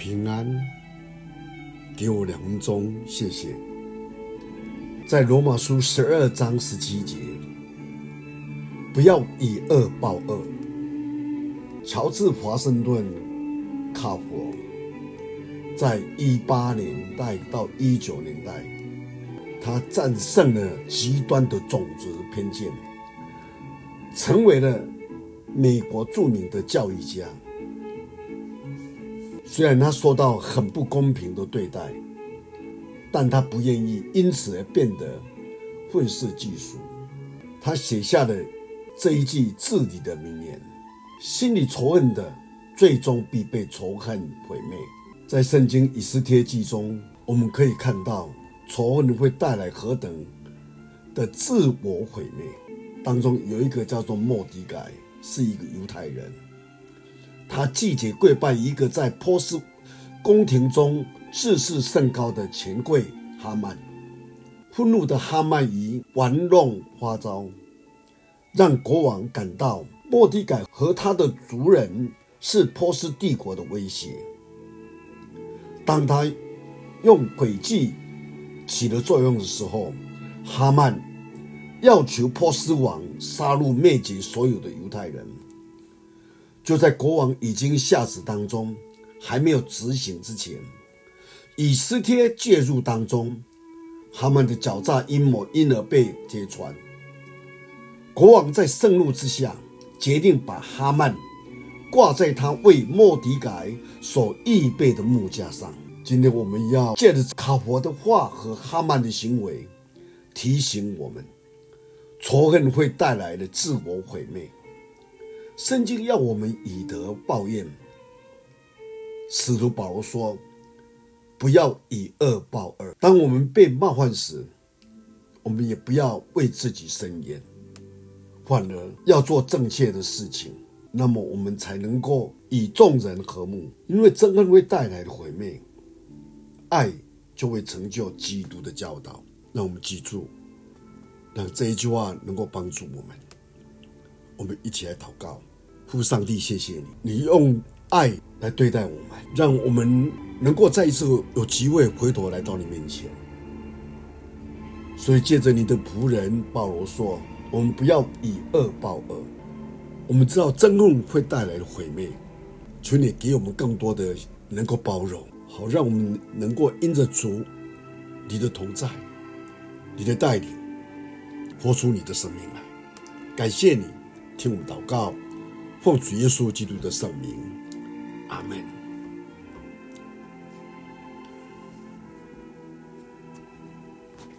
平安。给我两分钟，谢谢。在罗马书十二章十七节，不要以恶报恶。乔治华盛顿卡佛在一八年代到一九年代，他战胜了极端的种族偏见，成为了美国著名的教育家。虽然他受到很不公平的对待，但他不愿意因此而变得愤世嫉俗。他写下了这一句至理的名言：“心里仇恨的，最终必被仇恨毁灭。”在圣经以斯帖记中，我们可以看到仇恨会带来何等的自我毁灭。当中有一个叫做末底改，是一个犹太人。他季节跪拜一个在波斯宫廷中自视甚高的权贵哈曼，愤怒的哈曼以玩弄花招，让国王感到莫迪改和他的族人是波斯帝国的威胁。当他用诡计起了作用的时候，哈曼要求波斯王杀戮灭绝所有的犹太人。就在国王已经下旨当中，还没有执行之前，以斯帖介入当中，哈曼的狡诈阴谋因而被揭穿。国王在盛怒之下，决定把哈曼挂在他为末底改所预备的木架上。今天我们要借着卡佛的话和哈曼的行为，提醒我们，仇恨会带来的自我毁灭。圣经要我们以德报怨。使徒保罗说：“不要以恶报恶。当我们被冒犯时，我们也不要为自己伸冤，反而要做正确的事情。那么我们才能够与众人和睦。因为憎恨会带来的毁灭，爱就会成就基督的教导。让我们记住，让这一句话能够帮助我们。我们一起来祷告。”父上帝，谢谢你，你用爱来对待我们，让我们能够再一次有机会回头来到你面前。所以借着你的仆人保罗说，我们不要以恶报恶。我们知道憎恨会带来毁灭，求你给我们更多的能够包容，好让我们能够因着主你的同在、你的带领，活出你的生命来。感谢你，听我们祷告。奉主耶稣基督的圣名，阿门。